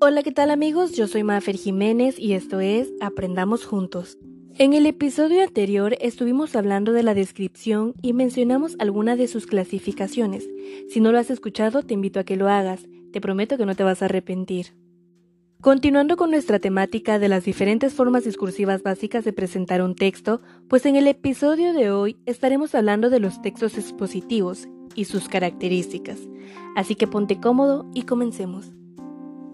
Hola, ¿qué tal amigos? Yo soy Mafer Jiménez y esto es Aprendamos Juntos. En el episodio anterior estuvimos hablando de la descripción y mencionamos alguna de sus clasificaciones. Si no lo has escuchado, te invito a que lo hagas. Te prometo que no te vas a arrepentir. Continuando con nuestra temática de las diferentes formas discursivas básicas de presentar un texto, pues en el episodio de hoy estaremos hablando de los textos expositivos y sus características. Así que ponte cómodo y comencemos.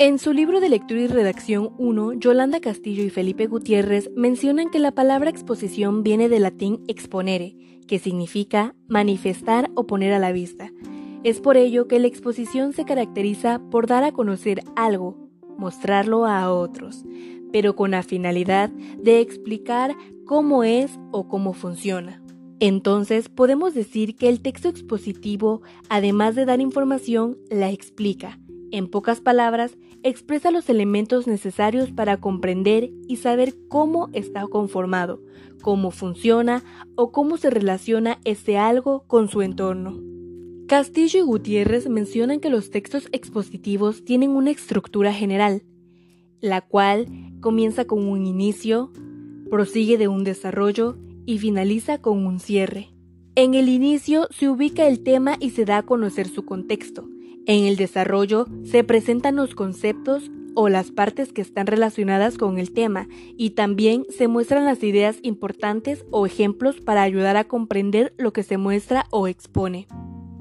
En su libro de lectura y redacción 1, Yolanda Castillo y Felipe Gutiérrez mencionan que la palabra exposición viene del latín exponere, que significa manifestar o poner a la vista. Es por ello que la exposición se caracteriza por dar a conocer algo, mostrarlo a otros, pero con la finalidad de explicar cómo es o cómo funciona. Entonces podemos decir que el texto expositivo, además de dar información, la explica, en pocas palabras, expresa los elementos necesarios para comprender y saber cómo está conformado, cómo funciona o cómo se relaciona ese algo con su entorno. Castillo y Gutiérrez mencionan que los textos expositivos tienen una estructura general, la cual comienza con un inicio, prosigue de un desarrollo y finaliza con un cierre. En el inicio se ubica el tema y se da a conocer su contexto. En el desarrollo se presentan los conceptos o las partes que están relacionadas con el tema y también se muestran las ideas importantes o ejemplos para ayudar a comprender lo que se muestra o expone.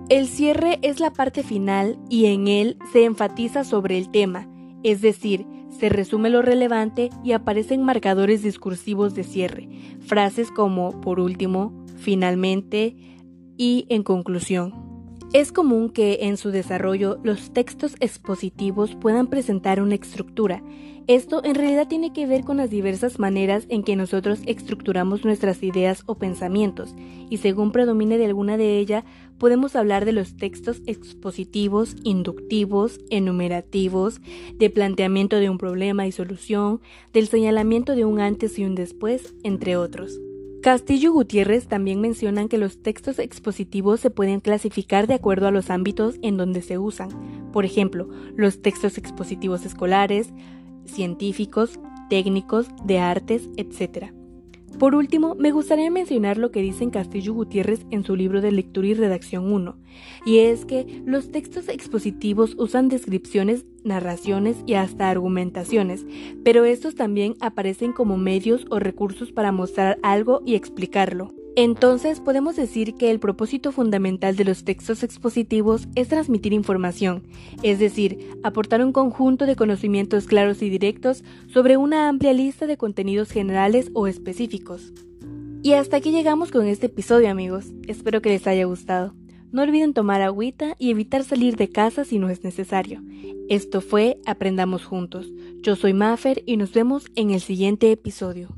El cierre es la parte final y en él se enfatiza sobre el tema, es decir, se resume lo relevante y aparecen marcadores discursivos de cierre, frases como por último, finalmente y en conclusión. Es común que en su desarrollo los textos expositivos puedan presentar una estructura. Esto en realidad tiene que ver con las diversas maneras en que nosotros estructuramos nuestras ideas o pensamientos, y según predomine de alguna de ellas, podemos hablar de los textos expositivos, inductivos, enumerativos, de planteamiento de un problema y solución, del señalamiento de un antes y un después, entre otros. Castillo y Gutiérrez también mencionan que los textos expositivos se pueden clasificar de acuerdo a los ámbitos en donde se usan. Por ejemplo, los textos expositivos escolares, científicos, técnicos, de artes, etc. Por último, me gustaría mencionar lo que dicen Castillo Gutiérrez en su libro de lectura y redacción 1, y es que los textos expositivos usan descripciones, narraciones y hasta argumentaciones, pero estos también aparecen como medios o recursos para mostrar algo y explicarlo. Entonces podemos decir que el propósito fundamental de los textos expositivos es transmitir información, es decir, aportar un conjunto de conocimientos claros y directos sobre una amplia lista de contenidos generales o específicos. Y hasta aquí llegamos con este episodio amigos, espero que les haya gustado. No olviden tomar agüita y evitar salir de casa si no es necesario. Esto fue Aprendamos Juntos. Yo soy Maffer y nos vemos en el siguiente episodio.